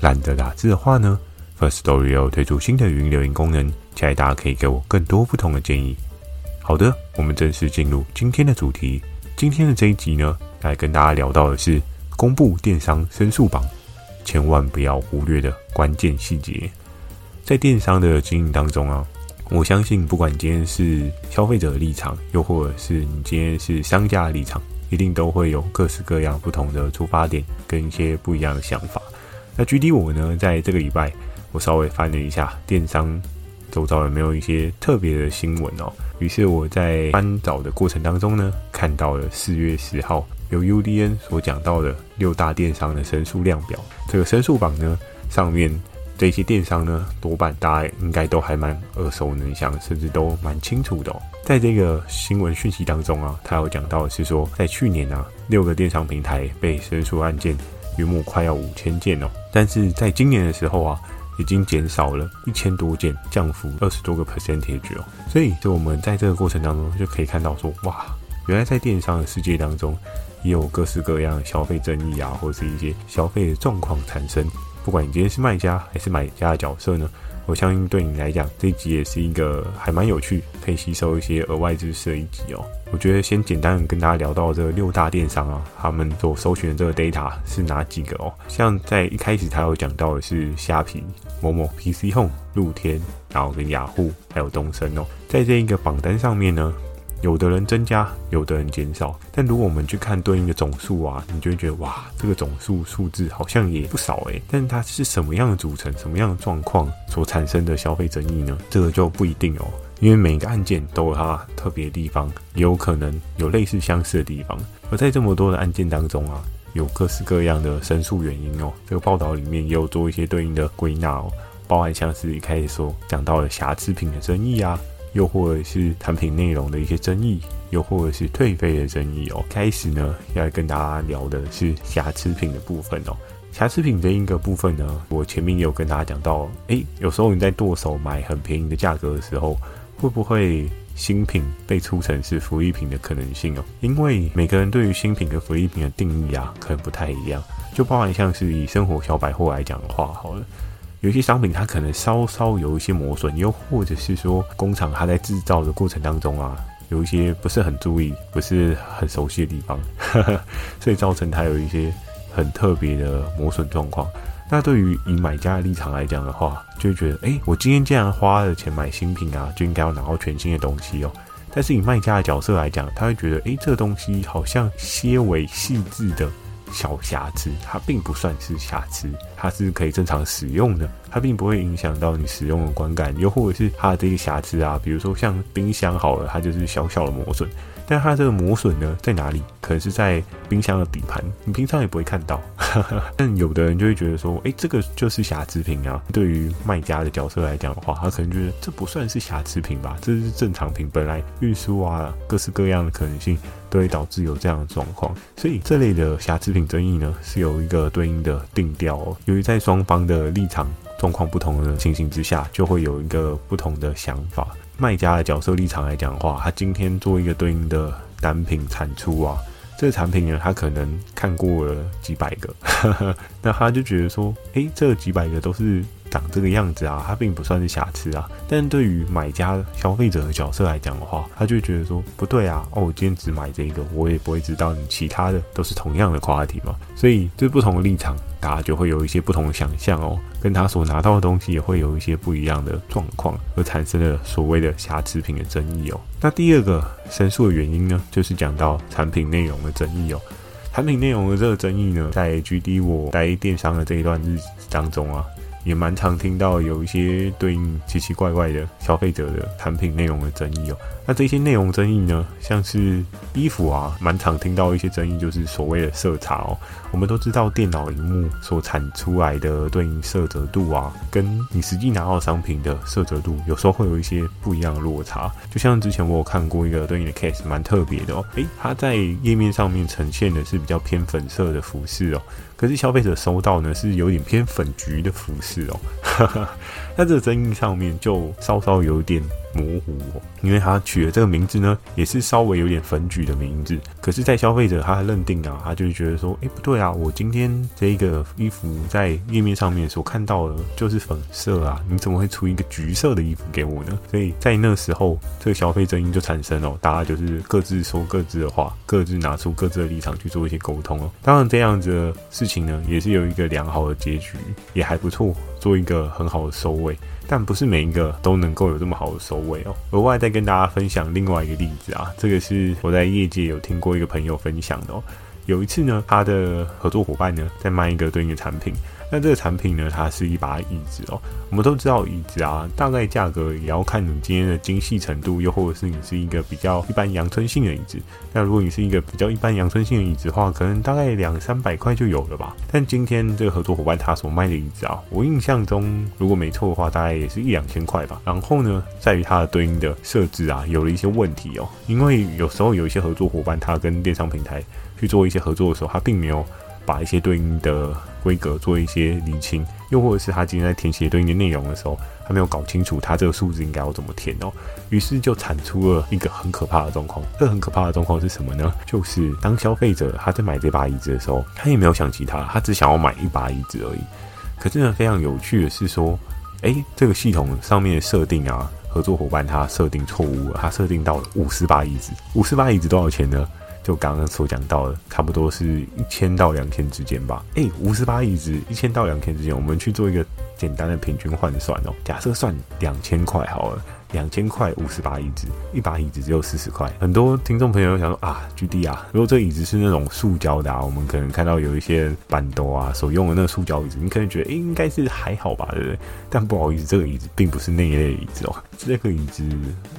懒得打字的话呢，Firstory 有推出新的语音留言功能，期待大家可以给我更多不同的建议。好的，我们正式进入今天的主题。今天的这一集呢，来跟大家聊到的是公布电商申诉榜，千万不要忽略的关键细节。在电商的经营当中啊，我相信不管今天是消费者的立场，又或者是你今天是商家的立场，一定都会有各式各样不同的出发点跟一些不一样的想法。那 GD 我呢，在这个礼拜，我稍微翻了一下电商周遭有没有一些特别的新闻哦。于是我在翻找的过程当中呢，看到了四月十号由 UDN 所讲到的六大电商的申诉量表。这个申诉榜呢，上面这些电商呢，多半大家应该都还蛮耳熟能详，甚至都蛮清楚的哦。在这个新闻讯息当中啊，他有讲到是说，在去年啊，六个电商平台被申诉案件。约莫快要五千件哦，但是在今年的时候啊，已经减少了一千多件，降幅二十多个 percentage 哦。所以，就我们在这个过程当中就可以看到说，哇，原来在电商的世界当中，也有各式各样的消费争议啊，或者是一些消费的状况产生。不管你今天是卖家还是买家的角色呢？我相信对你来讲，这一集也是一个还蛮有趣，可以吸收一些额外知识的一集哦。我觉得先简单跟大家聊到这六大电商啊，他们所搜寻的这个 data 是哪几个哦？像在一开始他有讲到的是虾皮、某某 PC Home、露天，然后跟雅虎还有东升哦，在这一个榜单上面呢。有的人增加，有的人减少，但如果我们去看对应的总数啊，你就会觉得哇，这个总数数字好像也不少诶。但是它是什么样的组成，什么样的状况所产生的消费争议呢？这个就不一定哦，因为每个案件都有它特别的地方，也有可能有类似相似的地方。而在这么多的案件当中啊，有各式各样的申诉原因哦。这个报道里面也有做一些对应的归纳哦，包含像是一开始说讲到的瑕疵品的争议啊。又或者是产品内容的一些争议，又或者是退费的争议哦。开始呢，要跟大家聊的是瑕疵品的部分哦。瑕疵品这一个部分呢，我前面也有跟大家讲到，诶，有时候你在剁手买很便宜的价格的时候，会不会新品被出成是福利品的可能性哦？因为每个人对于新品跟福利品的定义啊，可能不太一样。就包含像是以生活小百货来讲的话，好了。有些商品它可能稍稍有一些磨损，又或者是说工厂它在制造的过程当中啊，有一些不是很注意、不是很熟悉的地方，呵呵，所以造成它有一些很特别的磨损状况。那对于以买家的立场来讲的话，就会觉得，诶，我今天既然花了钱买新品啊，就应该要拿到全新的东西哦。但是以卖家的角色来讲，他会觉得，诶，这个东西好像些微细致的。小瑕疵，它并不算是瑕疵，它是可以正常使用的，它并不会影响到你使用的观感，又或者是它的这个瑕疵啊，比如说像冰箱好了，它就是小小的磨损。但它这个磨损呢，在哪里？可能是在冰箱的底盘，你平常也不会看到。但有的人就会觉得说，诶、这个就是瑕疵品啊。对于卖家的角色来讲的话，他可能觉得这不算是瑕疵品吧，这是正常品。本来运输啊，各式各样的可能性都会导致有这样的状况。所以这类的瑕疵品争议呢，是有一个对应的定调哦。由于在双方的立场状况不同的情形之下，就会有一个不同的想法。卖家的角色立场来讲的话，他今天做一个对应的单品产出啊，这个产品呢，他可能看过了几百个，那他就觉得说，诶，这几百个都是长这个样子啊，它并不算是瑕疵啊。但对于买家消费者的角色来讲的话，他就觉得说，不对啊，哦，我今天只买这个，我也不会知道你其他的都是同样的 quality 嘛。所以，这不同的立场，大家就会有一些不同的想象哦。跟他所拿到的东西也会有一些不一样的状况，而产生了所谓的瑕疵品的争议哦。那第二个申诉的原因呢，就是讲到产品内容的争议哦。产品内容的这个争议呢，在 GD 我待电商的这一段日子当中啊，也蛮常听到有一些对应奇奇怪怪的消费者的产品内容的争议哦。那这些内容争议呢，像是衣服啊，蛮常听到一些争议，就是所谓的色差哦。我们都知道电脑荧幕所产出来的对应色泽度啊，跟你实际拿到商品的色泽度，有时候会有一些不一样的落差。就像之前我有看过一个对应的 case，蛮特别的哦。诶，它在页面上面呈现的是比较偏粉色的服饰哦。可是消费者收到呢，是有点偏粉橘的服饰哦，那这个争议上面就稍稍有点模糊哦，因为他取了这个名字呢，也是稍微有点粉橘的名字。可是，在消费者他认定啊，他就觉得说，哎，不对啊，我今天这个衣服在页面上面所看到的就是粉色啊，你怎么会出一个橘色的衣服给我呢？所以在那时候，这个消费争议就产生了，大家就是各自说各自的话，各自拿出各自的立场去做一些沟通哦。当然，这样子的事情呢，也是有一个良好的结局，也还不错，做一个很好的收尾。但不是每一个都能够有这么好的收尾哦。额外再跟大家分享另外一个例子啊，这个是我在业界有听过一个朋友分享的哦。有一次呢，他的合作伙伴呢在卖一个对应的产品。那这个产品呢，它是一把椅子哦。我们都知道椅子啊，大概价格也要看你今天的精细程度，又或者是你是一个比较一般阳春性的椅子。那如果你是一个比较一般阳春性的椅子的话，可能大概两三百块就有了吧。但今天这个合作伙伴他所卖的椅子啊，我印象中如果没错的话，大概也是一两千块吧。然后呢，在于它的对应的设置啊，有了一些问题哦。因为有时候有一些合作伙伴，他跟电商平台去做一些合作的时候，他并没有。把一些对应的规格做一些厘清，又或者是他今天在填写对应的内容的时候，他没有搞清楚他这个数字应该要怎么填哦，于是就产出了一个很可怕的状况。这很可怕的状况是什么呢？就是当消费者他在买这把椅子的时候，他也没有想其他，他只想要买一把椅子而已。可是呢，非常有趣的是说，诶，这个系统上面的设定啊，合作伙伴他设定错误了，他设定到了五十把椅子，五十把椅子多少钱呢？就刚刚所讲到的，差不多是一千到两千之间吧。诶，五十把椅子，一千到两千之间，我们去做一个简单的平均换算哦。假设算两千块好了。两千块五十把椅子，一把椅子只有四十块。很多听众朋友想说啊，GD 啊，如果这椅子是那种塑胶的啊，我们可能看到有一些板凳啊，所用的那个塑胶椅子，你可能觉得诶、应该是还好吧，对不对？但不好意思，这个椅子并不是那一类椅子哦。这个椅子，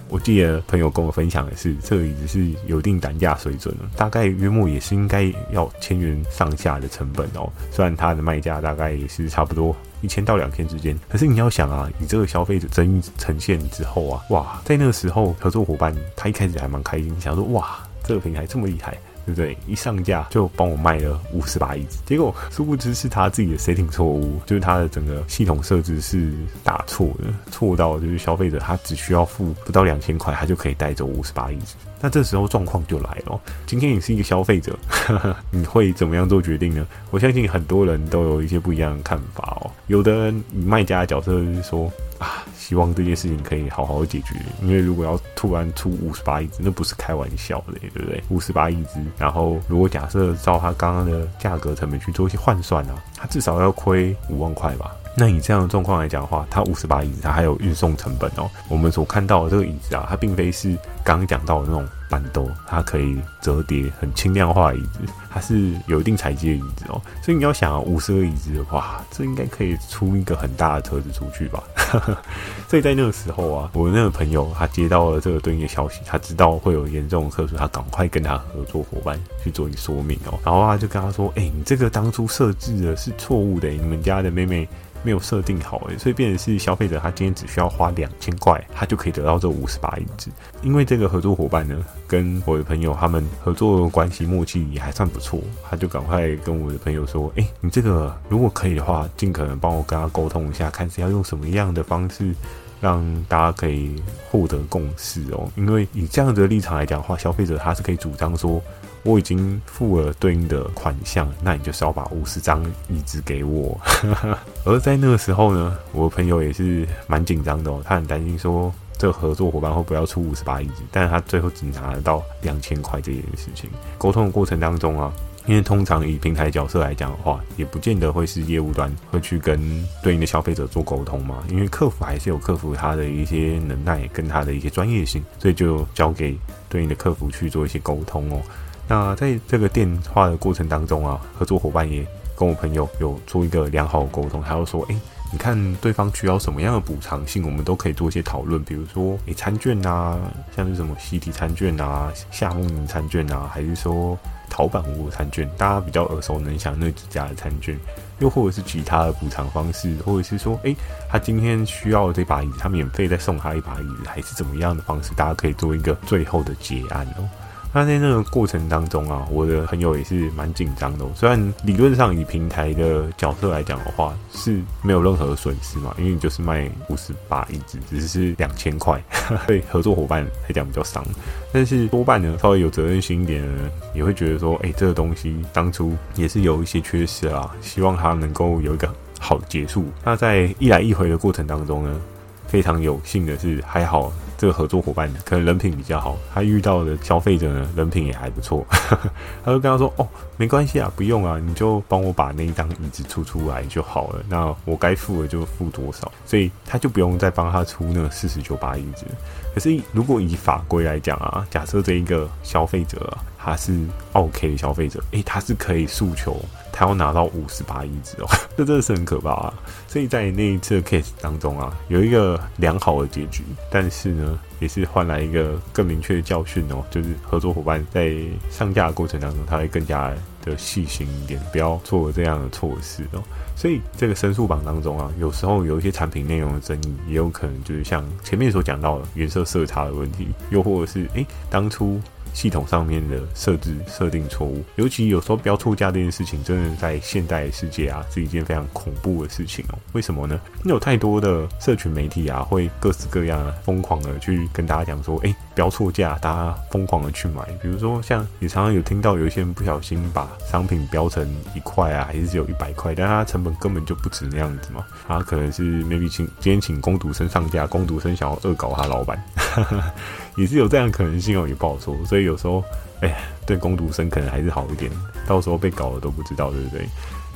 我记得朋友跟我分享的是，这个椅子是有一定单价水准的，大概约莫也是应该要千元上下的成本哦。虽然它的卖价大概也是差不多。一千到两千之间，可是你要想啊，以这个消费者争议呈现之后啊，哇，在那个时候合作伙伴他一开始还蛮开心，想说哇，这个平台这么厉害，对不对？一上架就帮我卖了五十把椅子，结果殊不知是他自己的 setting 错误，就是他的整个系统设置是打错的，错到就是消费者他只需要付不到两千块，他就可以带走五十把椅子。那这时候状况就来了。今天你是一个消费者，呵呵，你会怎么样做决定呢？我相信很多人都有一些不一样的看法哦。有的人以卖家的角色就是说啊，希望这件事情可以好好解决，因为如果要突然出五十八椅子，那不是开玩笑的，对不对？五十八椅子，然后如果假设照他刚刚的价格成本去做一些换算啊，他至少要亏五万块吧。那以这样的状况来讲的话，它五十八椅子，它还有运送成本哦。我们所看到的这个椅子啊，它并非是刚刚讲到的那种板凳，它可以折叠、很轻量化的椅子，它是有一定材质的椅子哦。所以你要想啊，五十个椅子的话，这应该可以出一个很大的车子出去吧？所以在那个时候啊，我那个朋友他接到了这个对应的消息，他知道会有严重的客诉，他赶快跟他合作伙伴去做一说明哦。然后他就跟他说：“哎、你这个当初设置的是错误的，你们家的妹妹。”没有设定好诶，所以变成是消费者他今天只需要花两千块，他就可以得到这五十把椅子。因为这个合作伙伴呢，跟我的朋友他们合作关系默契也还算不错，他就赶快跟我的朋友说：“诶，你这个如果可以的话，尽可能帮我跟他沟通一下，看是要用什么样的方式，让大家可以获得共识哦。因为以这样子的立场来讲的话，消费者他是可以主张说。”我已经付了对应的款项，那你就是要把五十张椅子给我。而在那个时候呢，我的朋友也是蛮紧张的哦，他很担心说这个合作伙伴会不会要出五十把椅子，但是他最后只拿得到两千块这件事情。沟通的过程当中啊，因为通常以平台角色来讲的话，也不见得会是业务端会去跟对应的消费者做沟通嘛，因为客服还是有客服他的一些能耐跟他的一些专业性，所以就交给对应的客服去做一些沟通哦。那在这个电话的过程当中啊，合作伙伴也跟我朋友有做一个良好的沟通，他就说：“诶，你看对方需要什么样的补偿性，我们都可以做一些讨论。比如说，诶，餐券啊，像是什么实体餐券啊、夏目宁餐券啊，还是说陶板屋餐券，大家比较耳熟能详那几家的餐券，又或者是其他的补偿方式，或者是说，诶，他今天需要这把椅子，他免费再送他一把椅子，还是怎么样的方式，大家可以做一个最后的结案哦。那在那个过程当中啊，我的朋友也是蛮紧张的。虽然理论上以平台的角色来讲的话是没有任何损失嘛，因为你就是卖五十八一只，只是两千块，对合作伙伴来讲比较伤。但是多半呢，稍微有责任心一点的人也会觉得说，哎，这个东西当初也是有一些缺失啊，希望它能够有一个好结束。那在一来一回的过程当中呢，非常有幸的是还好。这个合作伙伴可能人品比较好，他遇到的消费者呢，人品也还不错。他就跟他说：“哦，没关系啊，不用啊，你就帮我把那一张椅子出出来就好了。那我该付的就付多少，所以他就不用再帮他出那四十九把椅子。可是如果以法规来讲啊，假设这一个消费者啊，他是 OK 的消费者，诶，他是可以诉求。”他要拿到五十把椅子哦，这真的是很可怕啊！所以在那一次的 case 当中啊，有一个良好的结局，但是呢，也是换来一个更明确的教训哦，就是合作伙伴在上架的过程当中，他会更加的细心一点，不要做这样的错事哦。所以这个申诉榜当中啊，有时候有一些产品内容的争议，也有可能就是像前面所讲到的原色色差的问题，又或者是诶，当初。系统上面的设置设定错误，尤其有时候标错价这件事情，真的在现代世界啊是一件非常恐怖的事情哦。为什么呢？因为有太多的社群媒体啊，会各式各样疯狂的去跟大家讲说，哎，标错价，大家疯狂的去买。比如说，像你常常有听到有一些人不小心把商品标成一块啊，还是只有一百块，但它成本根本就不止那样子嘛。他可能是 maybe 请今天请工读生上架，工读生想要恶搞他老板。也是有这样的可能性哦，也不好说。所以有时候，哎，对工读生可能还是好一点，到时候被搞了都不知道，对不对？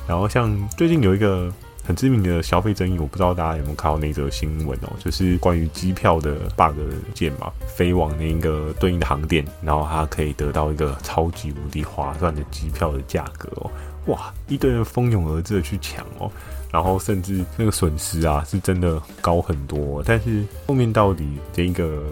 然后像最近有一个很知名的消费争议，我不知道大家有没有看到那则新闻哦，就是关于机票的 bug 件嘛，飞往那个对应的航点，然后它可以得到一个超级无敌划算的机票的价格哦，哇，一堆人蜂拥而至的去抢哦。然后甚至那个损失啊，是真的高很多。但是后面到底这一个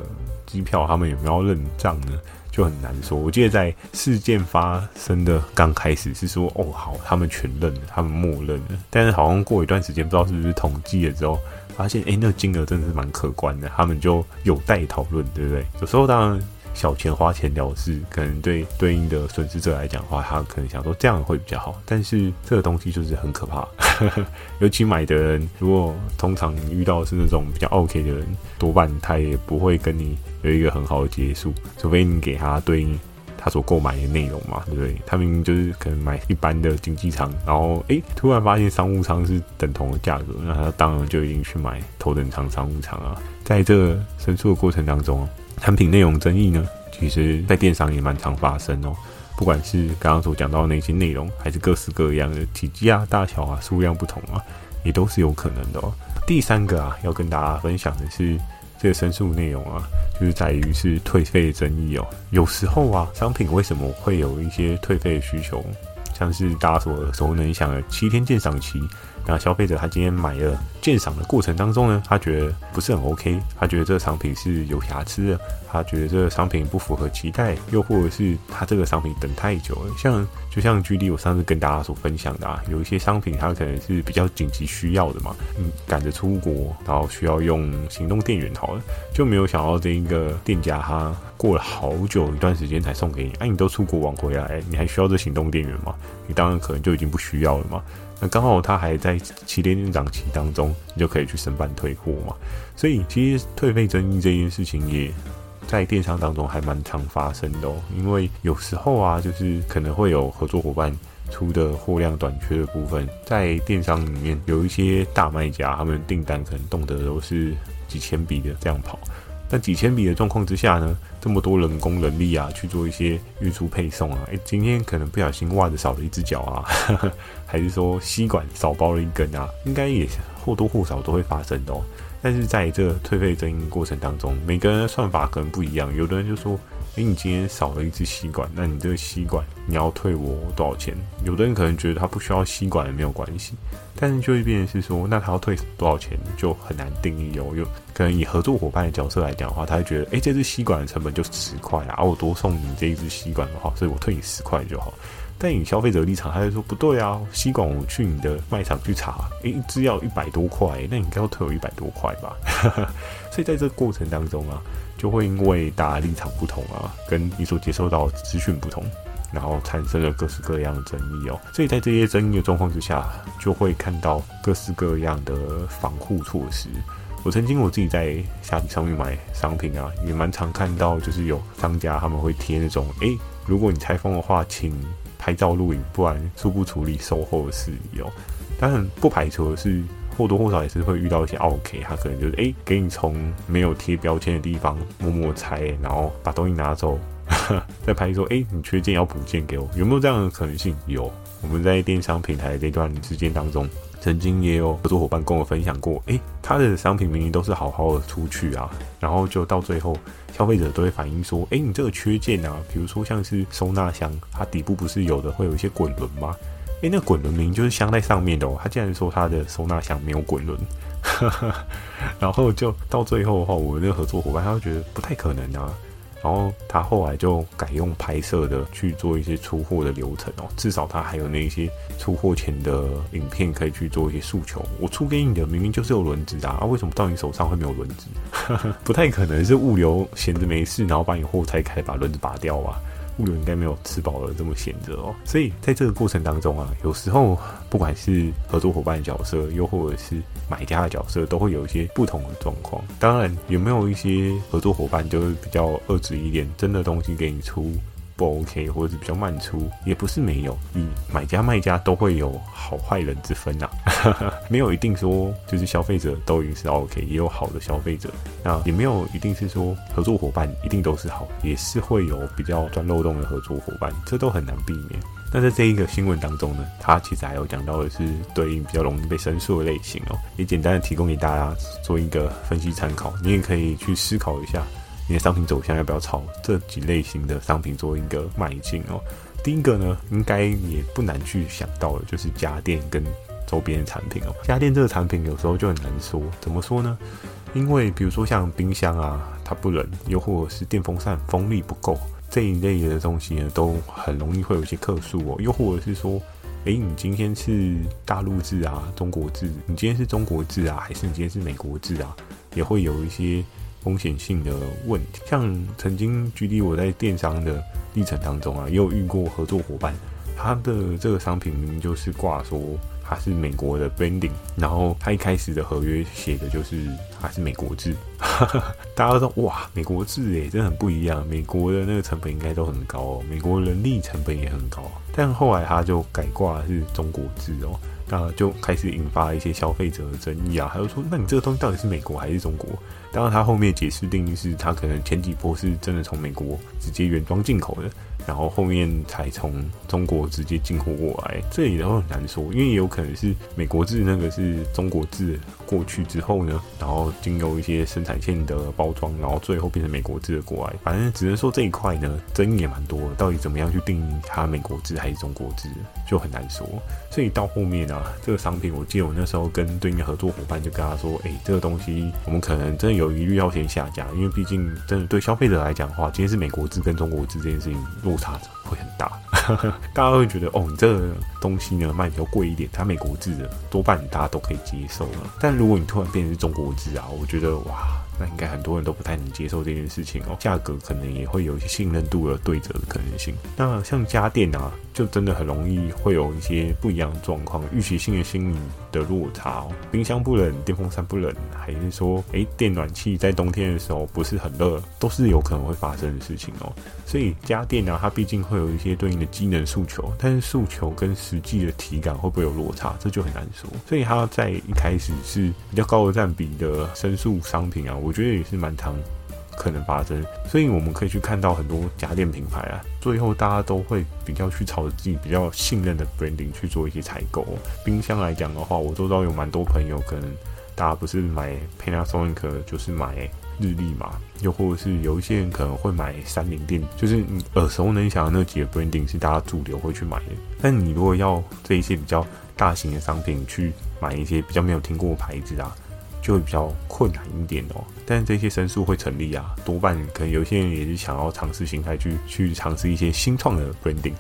机票他们有没有认账呢？就很难说。我记得在事件发生的刚开始是说，哦好，他们全认了，他们默认了。但是好像过一段时间，不知道是不是统计了之后，发现诶，那个金额真的是蛮可观的，他们就有待讨论，对不对？有时候当然。小钱花钱了事，可能对对应的损失者来讲的话，他可能想说这样会比较好。但是这个东西就是很可怕，尤其买的人，如果通常遇到是那种比较 OK 的人，多半他也不会跟你有一个很好的结束，除非你给他对应他所购买的内容嘛，对不对？他明明就是可能买一般的经济舱，然后诶，突然发现商务舱是等同的价格，那他当然就已经去买头等舱商务舱啊。在这申诉的过程当中。产品内容争议呢，其实在电商也蛮常发生哦。不管是刚刚所讲到那些内容，还是各式各样的体积啊、大小啊、数量不同啊，也都是有可能的哦。第三个啊，要跟大家分享的是这个申诉内容啊，就是在于是退费争议哦。有时候啊，商品为什么会有一些退费的需求？像是大家所耳熟能详的七天鉴赏期。那消费者他今天买了鉴赏的过程当中呢，他觉得不是很 OK，他觉得这个商品是有瑕疵的，他觉得这个商品不符合期待，又或者是他这个商品等太久了。像就像举例我上次跟大家所分享的啊，有一些商品它可能是比较紧急需要的嘛，嗯，赶着出国，然后需要用行动电源，好了，就没有想到这一个店家他过了好久一段时间才送给你，哎，你都出国玩回来，你还需要这行动电源吗？你当然可能就已经不需要了嘛。那刚好他还在七天鉴赏期当中，你就可以去申办退货嘛。所以其实退费争议这件事情也在电商当中还蛮常发生的哦。因为有时候啊，就是可能会有合作伙伴出的货量短缺的部分，在电商里面有一些大卖家，他们订单可能动辄都是几千笔的这样跑。但几千笔的状况之下呢，这么多人工人力啊，去做一些运输配送啊，诶，今天可能不小心袜子少了一只脚啊，还是说吸管少包了一根啊，应该也或多或少都会发生的哦。但是在这退费争议过程当中，每个人的算法可能不一样，有的人就说，诶，你今天少了一支吸管，那你这个吸管你要退我多少钱？有的人可能觉得他不需要吸管也没有关系，但是就会变成是说，那他要退多少钱就很难定义哦。有可能以合作伙伴的角色来讲的话，他会觉得，诶，这支吸管的成本就十块啊，我多送你这一支吸管的话，所以我退你十块就好。但以消费者立场，他就说不对啊，吸管我去你的卖场去查，诶，一支要一百多块，那你应该要退我一百多块吧？所以在这个过程当中啊，就会因为大家立场不同啊，跟你所接收到资讯不同，然后产生了各式各样的争议哦。所以在这些争议的状况之下，就会看到各式各样的防护措施。我曾经我自己在虾皮上面买商品啊，也蛮常看到，就是有商家他们会贴那种，诶，如果你拆封的话，请。拍照录影，不然初步处理售后的事宜哦。当然不排除的是或多或少也是会遇到一些 OK，他可能就是诶、给你从没有贴标签的地方默默拆，然后把东西拿走，再拍说诶、你缺件要补件给我，有没有这样的可能性？有。我们在电商平台这段时间当中。曾经也有合作伙伴跟我分享过，诶，他的商品明明都是好好的出去啊，然后就到最后，消费者都会反映说，诶，你这个缺件啊，比如说像是收纳箱，它底部不是有的会有一些滚轮吗？诶，那滚轮明明就是镶在上面的哦，他竟然说他的收纳箱没有滚轮，然后就到最后的话，我那个合作伙伴他就觉得不太可能啊。然后他后来就改用拍摄的去做一些出货的流程哦，至少他还有那些出货前的影片可以去做一些诉求。我出给你的明明就是有轮子的啊，为什么到你手上会没有轮子？不太可能是物流闲着没事，然后把你货拆开，把轮子拔掉吧？物流应该没有吃饱了这么闲着哦，所以在这个过程当中啊，有时候不管是合作伙伴的角色，又或者是买家的角色，都会有一些不同的状况。当然，有没有一些合作伙伴就是比较恶质一点，真的东西给你出？不 OK，或者是比较慢出，也不是没有。以买家卖家都会有好坏人之分呐、啊，没有一定说就是消费者都一定是 OK，也有好的消费者。那也没有一定是说合作伙伴一定都是好，也是会有比较钻漏洞的合作伙伴，这都很难避免。那在这一个新闻当中呢，它其实还有讲到的是对应比较容易被申诉的类型哦，也简单的提供给大家做一个分析参考，你也可以去思考一下。你的商品走向要不要朝这几类型的商品做一个迈进哦？第一个呢，应该也不难去想到的，就是家电跟周边产品哦。家电这个产品有时候就很难说，怎么说呢？因为比如说像冰箱啊，它不冷；又或者是电风扇风力不够这一类的东西呢，都很容易会有一些客诉哦。又或者是说，诶，你今天是大陆制啊，中国制？你今天是中国制啊，还是你今天是美国制啊？也会有一些。风险性的问题，像曾经举例我在电商的历程当中啊，也有遇过合作伙伴，他的这个商品明明就是挂说他是美国的 branding，然后他一开始的合约写的就是他是美国制，大家都说哇，美国制诶，真的很不一样，美国的那个成本应该都很高哦，美国人力成本也很高，但后来他就改挂是中国制哦。那就开始引发一些消费者的争议啊，还有说，那你这个东西到底是美国还是中国？当然，他后面解释定义是，他可能前几波是真的从美国直接原装进口的。然后后面才从中国直接进货过来，这里都很难说，因为也有可能是美国制那个是中国制过去之后呢，然后经由一些生产线的包装，然后最后变成美国制的过来。反正只能说这一块呢，争议也蛮多，到底怎么样去定它美国制还是中国制，就很难说。所以到后面啊，这个商品我记得我那时候跟对应的合作伙伴就跟他说，哎，这个东西我们可能真的有疑虑要先下架，因为毕竟真的对消费者来讲的话，今天是美国制跟中国制这件事情落差会很大，大家会觉得哦，你这个东西呢卖比较贵一点，它美国制的多半大家都可以接受了。但如果你突然变成是中国制啊，我觉得哇。那应该很多人都不太能接受这件事情哦，价格可能也会有一些信任度的对折的可能性。那像家电啊，就真的很容易会有一些不一样的状况，预期性的心理的落差哦。冰箱不冷，电风扇不冷，还是说，诶，电暖气在冬天的时候不是很热，都是有可能会发生的事情哦。所以家电啊，它毕竟会有一些对应的机能诉求，但是诉求跟实际的体感会不会有落差，这就很难说。所以它在一开始是比较高的占比的申诉商品啊，我。我觉得也是蛮常可能发生，所以我们可以去看到很多家电品牌啊，最后大家都会比较去朝着自己比较信任的 branding 去做一些采购。冰箱来讲的话，我周遭有蛮多朋友可能。大家不是买 Panasonic 就是买日立嘛，又或者是有一些人可能会买三菱电，就是你耳熟能详的那几个 branding 是大家主流会去买的。但你如果要这一些比较大型的商品去买一些比较没有听过的牌子啊，就会比较困难一点哦。但是这些申诉会成立啊，多半可能有些人也是想要尝试形态去去尝试一些新创的 branding。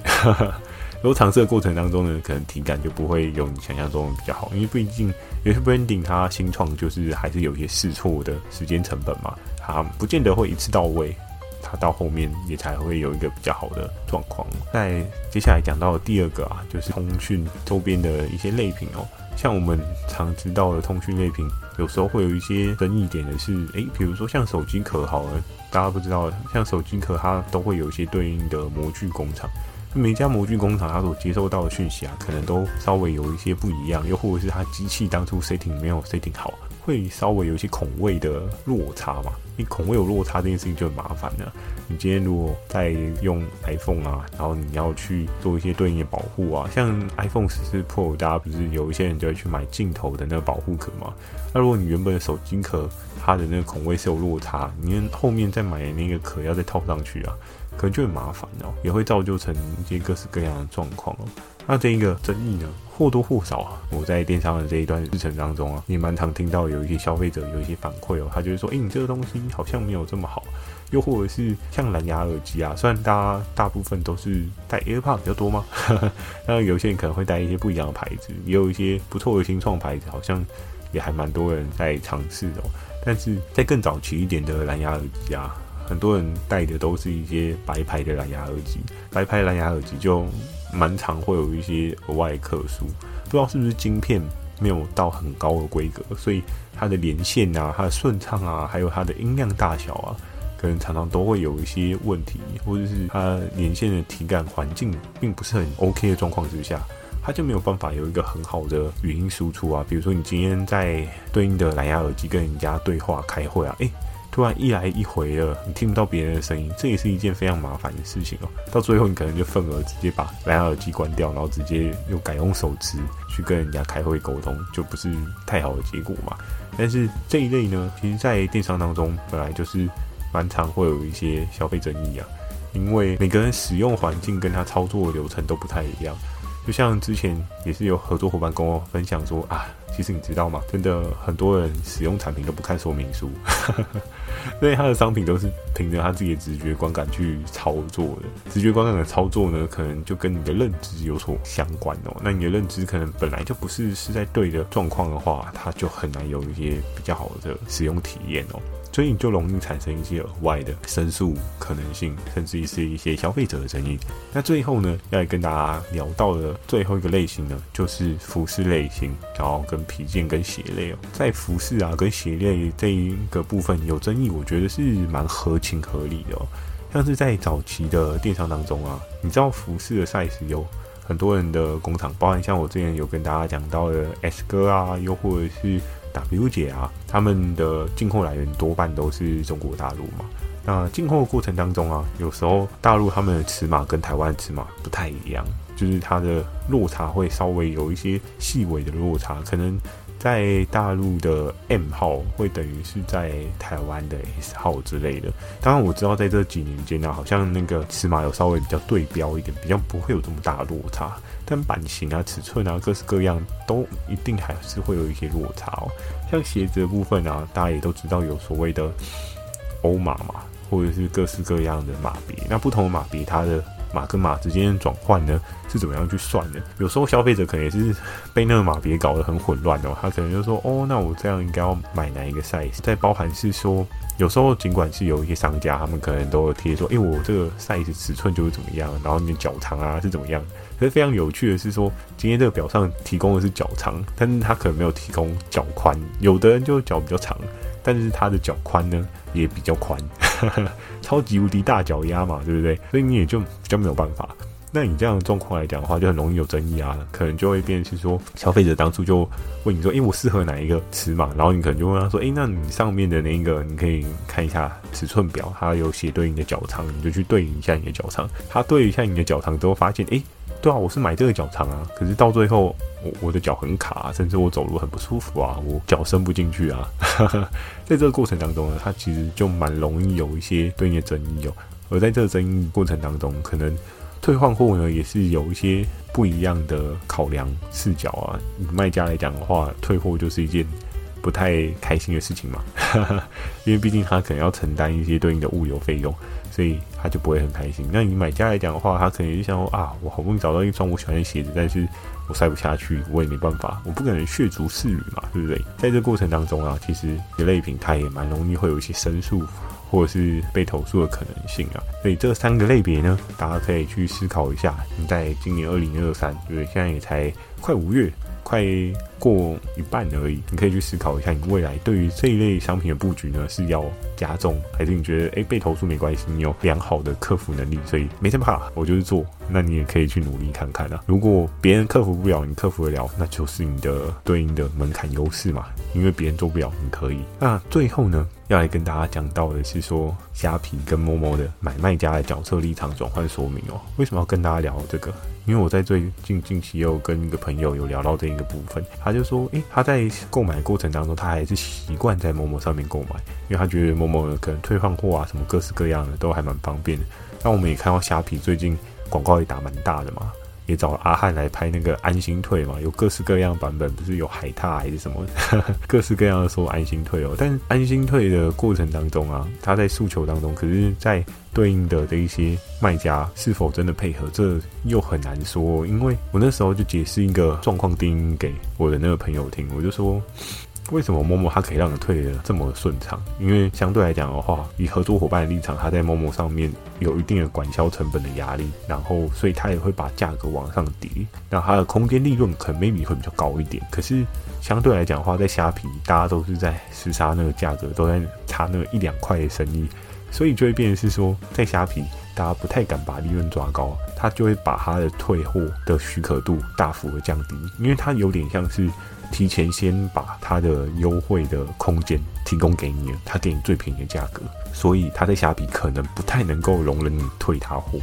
如果尝试的过程当中呢，可能体感就不会有你想象中的比较好，因为毕竟有些 branding 它新创就是还是有一些试错的时间成本嘛，它不见得会一次到位，它到后面也才会有一个比较好的状况。在接下来讲到的第二个啊，就是通讯周边的一些类品哦，像我们常知道的通讯类品，有时候会有一些争议点的是，诶，比如说像手机壳好了，大家不知道，像手机壳它都会有一些对应的模具工厂。每家模具工厂，它所接收到的讯息啊，可能都稍微有一些不一样，又或者是它机器当初 setting 没有 setting 好，会稍微有一些孔位的落差嘛。你孔位有落差这件事情就很麻烦了。你今天如果在用 iPhone 啊，然后你要去做一些对应的保护啊，像 iPhone 十四 Pro，大家不是有一些人就会去买镜头的那个保护壳嘛？那如果你原本的手机壳它的那个孔位是有落差，你后面再买那个壳要再套上去啊。可能就很麻烦哦，也会造就成一些各式各样的状况哦。那这一个争议呢，或多或少啊，我在电商的这一段日程当中啊，也蛮常听到有一些消费者有一些反馈哦，他就是说，哎，你这个东西好像没有这么好。又或者是像蓝牙耳机啊，虽然大家大部分都是戴 AirPod 比较多嘛，那有些人可能会戴一些不一样的牌子，也有一些不错的新创牌子，好像也还蛮多人在尝试哦。但是在更早期一点的蓝牙耳机啊。很多人戴的都是一些白牌的蓝牙耳机，白牌蓝牙耳机就蛮常会有一些额外的克数，不知道是不是晶片没有到很高的规格，所以它的连线啊、它的顺畅啊，还有它的音量大小啊，可能常常都会有一些问题，或者是它连线的体感环境并不是很 OK 的状况之下，它就没有办法有一个很好的语音输出啊。比如说你今天在对应的蓝牙耳机跟人家对话开会啊，诶。突然一来一回的，你听不到别人的声音，这也是一件非常麻烦的事情哦。到最后，你可能就愤而直接把蓝牙耳机关掉，然后直接又改用手机去跟人家开会沟通，就不是太好的结果嘛。但是这一类呢，其实在电商当中本来就是蛮常会有一些消费争议啊，因为每个人使用环境跟他操作的流程都不太一样。就像之前也是有合作伙伴跟我分享说啊。其实你知道吗？真的很多人使用产品都不看说明书，所以他的商品都是凭着他自己的直觉观感去操作的。直觉观感的操作呢，可能就跟你的认知有所相关哦。那你的认知可能本来就不是是在对的状况的话，它就很难有一些比较好的使用体验哦。所以你就容易产生一些额外的申诉可能性，甚至是一些消费者的争议。那最后呢，要来跟大家聊到的最后一个类型呢，就是服饰类型，然后跟皮件跟鞋类哦。在服饰啊跟鞋类这一个部分有争议，我觉得是蛮合情合理的哦。像是在早期的电商当中啊，你知道服饰的 size 有很多人的工厂，包含像我之前有跟大家讲到的 S 哥啊，又或者是。W 姐啊，他们的进货来源多半都是中国大陆嘛。那进货过程当中啊，有时候大陆他们的尺码跟台湾尺码不太一样，就是它的落差会稍微有一些细微的落差，可能在大陆的 M 号会等于是在台湾的 S 号之类的。当然我知道在这几年间呢，好像那个尺码有稍微比较对标一点，比较不会有这么大落差。但版型啊、尺寸啊，各式各样都一定还是会有一些落差哦。像鞋子的部分啊，大家也都知道有所谓的欧码嘛，或者是各式各样的码别。那不同的码别，它的码跟码之间转换呢，是怎么样去算的？有时候消费者可能也是 被那个码别搞得很混乱哦。他可能就说：“哦，那我这样应该要买哪一个 size？” 再包含是说，有时候尽管是有一些商家，他们可能都会贴说：“诶，我这个 size 尺寸就是怎么样，然后你的脚长啊是怎么样。”可是非常有趣的是说，今天这个表上提供的是脚长，但是他可能没有提供脚宽。有的人就脚比较长，但是他的脚宽呢也比较宽，超级无敌大脚丫嘛，对不对？所以你也就比较没有办法。那你这样的状况来讲的话，就很容易有争议啊，可能就会变成是说，消费者当初就问你说，诶，我适合哪一个尺码？然后你可能就问他说，诶，那你上面的那个，你可以看一下尺寸表，它有写对应的脚长，你就去对应一下你的脚长。他对一下你的脚长之后，发现，诶。对啊，我是买这个脚长啊，可是到最后我我的脚很卡啊，甚至我走路很不舒服啊，我脚伸不进去啊。在这个过程当中呢，它其实就蛮容易有一些对应的争议哦。而在这个争议过程当中，可能退换货呢也是有一些不一样的考量视角啊。卖家来讲的话，退货就是一件不太开心的事情嘛，因为毕竟他可能要承担一些对应的物流费用，所以他就不会很开心。那以买家来讲的话，他可能就想说啊，我好不容易找到一双我喜欢的鞋子，但是我塞不下去，我也没办法，我不可能血足适履嘛，对不对？在这过程当中啊，其实这类品它也蛮容易会有一些申诉或者是被投诉的可能性啊。所以这三个类别呢，大家可以去思考一下。你在今年二零二三，对不对？现在也才快五月。快过一半而已，你可以去思考一下，你未来对于这一类商品的布局呢，是要加重，还是你觉得诶被投诉没关系，你有良好的客服能力，所以没什么怕，我就是做，那你也可以去努力看看啊。如果别人克服不了，你克服得了，那就是你的对应的门槛优势嘛，因为别人做不了，你可以。那最后呢，要来跟大家讲到的是说，虾皮跟 Momo 的买卖家的角色立场转换说明哦。为什么要跟大家聊这个？因为我在最近近期又跟一个朋友有聊到这一个部分，他就说，诶，他在购买过程当中，他还是习惯在 Momo 上面购买，因为他觉得 Momo 可能退换货啊，什么各式各样的都还蛮方便的。那我们也看到虾皮最近广告也打蛮大的嘛。也找了阿汉来拍那个安心退嘛，有各式各样版本，不是有海獭还是什么，各式各样的说安心退哦。但安心退的过程当中啊，他在诉求当中，可是，在对应的这一些卖家是否真的配合，这又很难说。因为我那时候就解释一个状况定义给我的那个朋友听，我就说。为什么 Momo 它可以让你退的这么顺畅？因为相对来讲的话，以合作伙伴的立场，它在 Momo 上面有一定的管销成本的压力，然后所以它也会把价格往上叠，那它的空间利润可能 maybe 会比较高一点。可是相对来讲的话，在虾皮大家都是在厮杀那个价格，都在差那个一两块的生意，所以就会变成是说，在虾皮大家不太敢把利润抓高，它就会把它的退货的许可度大幅的降低，因为它有点像是。提前先把它的优惠的空间提供给你了，他给你最便宜的价格，所以它在虾皮可能不太能够容忍你退他货，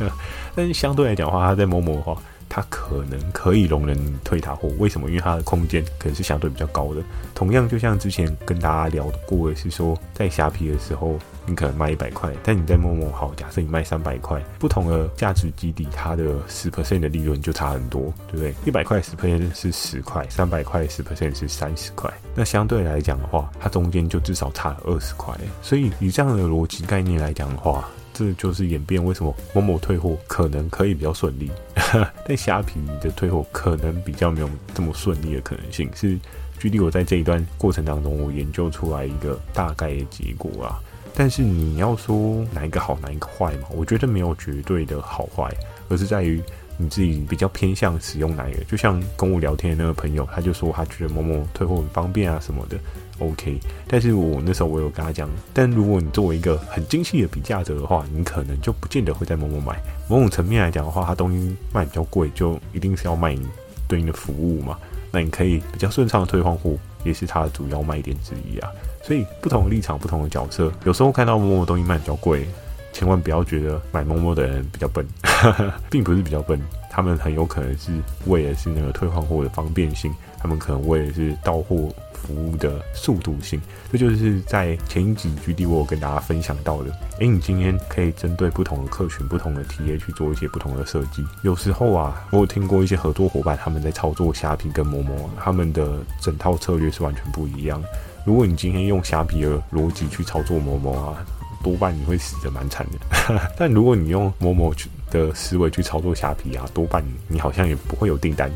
但是相对来讲的话，他在某某的话。它可能可以容忍你退他货，为什么？因为它的空间可能是相对比较高的。同样，就像之前跟大家聊过的是说，在虾皮的时候，你可能卖一百块，但你在 Momo 好，假设你卖三百块，不同的价值基底，它的十 percent 的利润就差很多，对不对？一百块十 percent 是十块，三百块十 percent 是三十块。那相对来讲的话，它中间就至少差了二十块。所以以这样的逻辑概念来讲的话，这就是演变为什么某某退货可能可以比较顺利，但虾皮的退货可能比较没有这么顺利的可能性。是，举例我在这一段过程当中，我研究出来一个大概的结果啊。但是你要说哪一个好，哪一个坏嘛？我觉得没有绝对的好坏，而是在于你自己比较偏向使用哪一个。就像跟我聊天的那个朋友，他就说他觉得某某退货很方便啊什么的。OK，但是我那时候我有跟他讲，但如果你作为一个很精细的比价者的话，你可能就不见得会在某某买。某种层面来讲的话，它东西卖比较贵，就一定是要卖你对应的服务嘛。那你可以比较顺畅的退换货，也是它的主要卖点之一啊。所以不同的立场，不同的角色，有时候看到某某东西卖比较贵，千万不要觉得买 Momo 的人比较笨，并不是比较笨，他们很有可能是为的是那个退换货的方便性，他们可能为的是到货。服务的速度性，这就是在前一集 GD 我有跟大家分享到的。诶，你今天可以针对不同的客群、不同的体验去做一些不同的设计。有时候啊，我有听过一些合作伙伴他们在操作虾皮跟 Momo，他们的整套策略是完全不一样。如果你今天用虾皮的逻辑去操作 Momo 啊，多半你会死的蛮惨的。但如果你用某某去的思维去操作虾皮啊，多半你好像也不会有订单，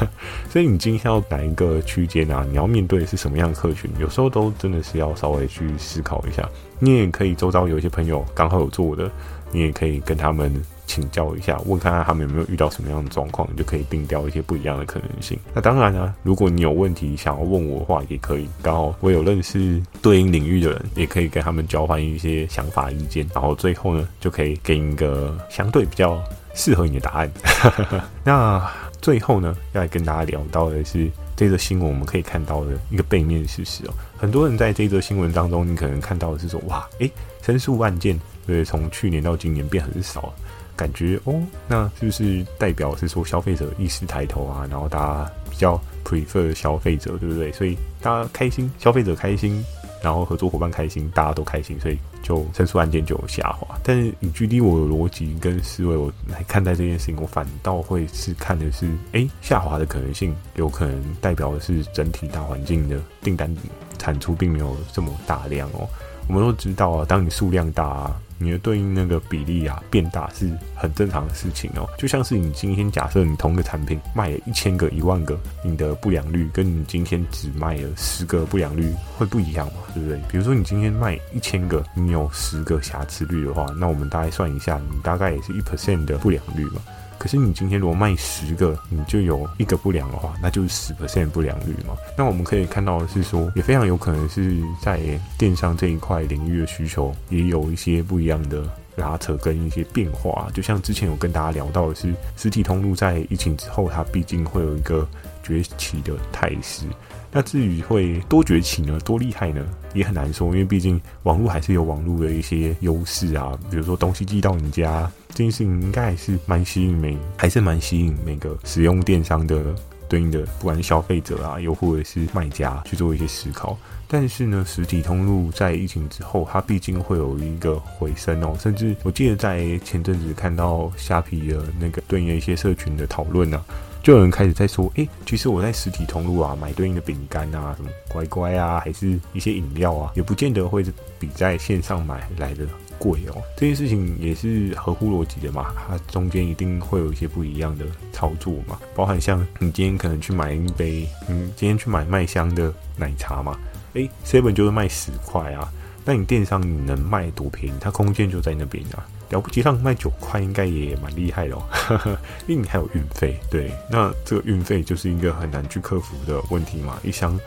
所以你今天要哪一个区间啊？你要面对的是什么样的客群？有时候都真的是要稍微去思考一下。你也可以周遭有一些朋友刚好有做的，你也可以跟他们。请教一下，问看看他们有没有遇到什么样的状况，你就可以定调一些不一样的可能性。那当然呢，如果你有问题想要问我的话，也可以。刚好我有认识对应领域的人，也可以跟他们交换一些想法意见，然后最后呢，就可以给你一个相对比较适合你的答案。那最后呢，要来跟大家聊到的是这则新闻，我们可以看到的一个背面事实哦。很多人在这则新闻当中，你可能看到的是说，哇，诶，申诉案件对，从去年到今年变很少。感觉哦，那是不是代表是说消费者意识抬头啊？然后大家比较 prefer 消费者，对不对？所以大家开心，消费者开心。然后合作伙伴开心，大家都开心，所以就申诉案件就有下滑。但是以距离我的逻辑跟思维，我来看待这件事情，我反倒会是看的是，哎，下滑的可能性有可能代表的是整体大环境的订单产出并没有这么大量哦。我们都知道啊，当你数量大啊。你的对应那个比例啊变大是很正常的事情哦，就像是你今天假设你同个产品卖了一千个、一万个，你的不良率跟你今天只卖了十个不良率会不一样嘛？对不对？比如说你今天卖一千个，你有十个瑕疵率的话，那我们大概算一下，你大概也是一 percent 的不良率嘛。可是你今天如果卖十个，你就有一个不良的话，那就是十 percent 不良率嘛。那我们可以看到的是说，也非常有可能是在电商这一块领域的需求也有一些不一样的拉扯跟一些变化。就像之前有跟大家聊到的是，实体通路在疫情之后，它毕竟会有一个崛起的态势。那至于会多崛起呢？多厉害呢？也很难说，因为毕竟网络还是有网络的一些优势啊。比如说东西寄到你家这件事情，应该还是蛮吸引每，还是蛮吸引每个使用电商的对应的，不管是消费者啊，又或者是卖家去做一些思考。但是呢，实体通路在疫情之后，它毕竟会有一个回升哦。甚至我记得在前阵子看到虾皮的那个对应的一些社群的讨论呢。就有人开始在说，哎、欸，其实我在实体通路啊买对应的饼干啊，什么乖乖啊，还是一些饮料啊，也不见得会比在线上买来的贵哦。这件事情也是合乎逻辑的嘛，它中间一定会有一些不一样的操作嘛，包含像你今天可能去买一杯，嗯，今天去买麦香的奶茶嘛，哎、欸，seven 就是卖十块啊，那你电商你能卖多便宜？它空间就在那边啊。了不起，上卖九块应该也蛮厉害的哦，因为你还有运费。对，那这个运费就是一个很难去克服的问题嘛。一箱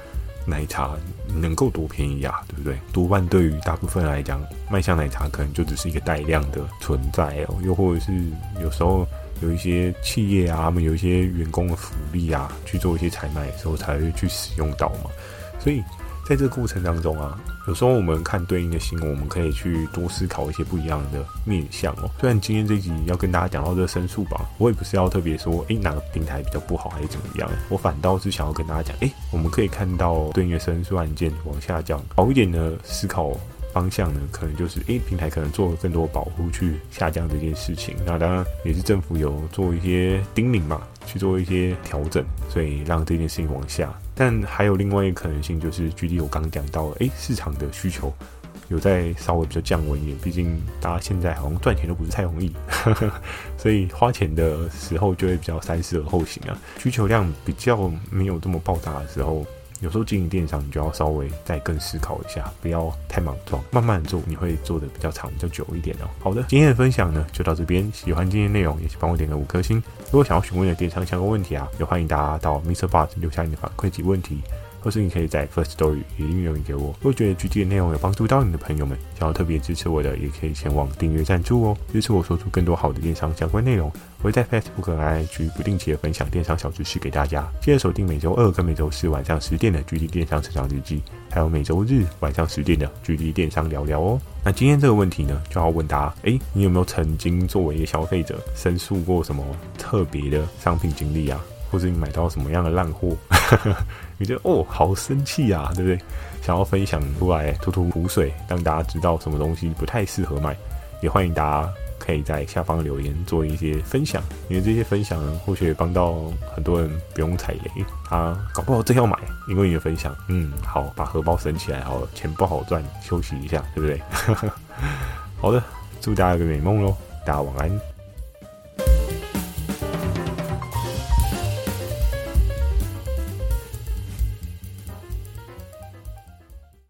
奶茶能够多便宜啊？对不对？多半对于大部分来讲，卖相奶茶可能就只是一个带量的存在哦。又或者是有时候有一些企业啊，他们有一些员工的福利啊，去做一些采买的时候才会去使用到嘛。所以在这个过程当中啊。有时候我们看对应的新闻，我们可以去多思考一些不一样的面向哦。虽然今天这集要跟大家讲到这个申诉吧，我也不是要特别说，诶，哪个平台比较不好还是怎么样。我反倒是想要跟大家讲，诶，我们可以看到对应的申诉案件往下降，好一点的思考方向呢，可能就是，诶，平台可能做了更多保护去下降这件事情。那当然也是政府有做一些叮咛嘛，去做一些调整，所以让这件事情往下。但还有另外一个可能性，就是距离我刚讲到，诶，市场的需求有在稍微比较降温一点。毕竟大家现在好像赚钱都不是太容易，所以花钱的时候就会比较三思而后行啊。需求量比较没有这么爆炸的时候。有时候经营电商，你就要稍微再更思考一下，不要太莽撞，慢慢做，你会做得比较长、比较久一点哦。好的，今天的分享呢就到这边，喜欢今天内容也请帮我点个五颗星。如果想要询问的电商相关问题啊，也欢迎大家到 mr box 留下你的反馈及问题。或是你可以在 First Story 语音留言给我。如果觉得 GD 的内容有帮助到你的朋友们，想要特别支持我的，也可以前往订阅赞助哦，支持我说出更多好的电商相关内容。我会在 Facebook 和 IG 不定期的分享电商小知识给大家。记得锁定每周二跟每周四晚上十点的 GD 电商成长日记，还有每周日晚上十点的 GD 电商聊聊哦。那今天这个问题呢，就要问大家：诶，你有没有曾经作为一个消费者申诉过什么特别的商品经历啊？或者你买到什么样的烂货，你觉得哦好生气啊，对不对？想要分享出来吐吐苦水，让大家知道什么东西不太适合买，也欢迎大家可以在下方留言做一些分享，因为这些分享，或许也帮到很多人不用踩雷，他搞不好真要买，因为你的分享，嗯，好，把荷包省起来好了，钱不好赚，休息一下，对不对？好的，祝大家有个美梦喽，大家晚安。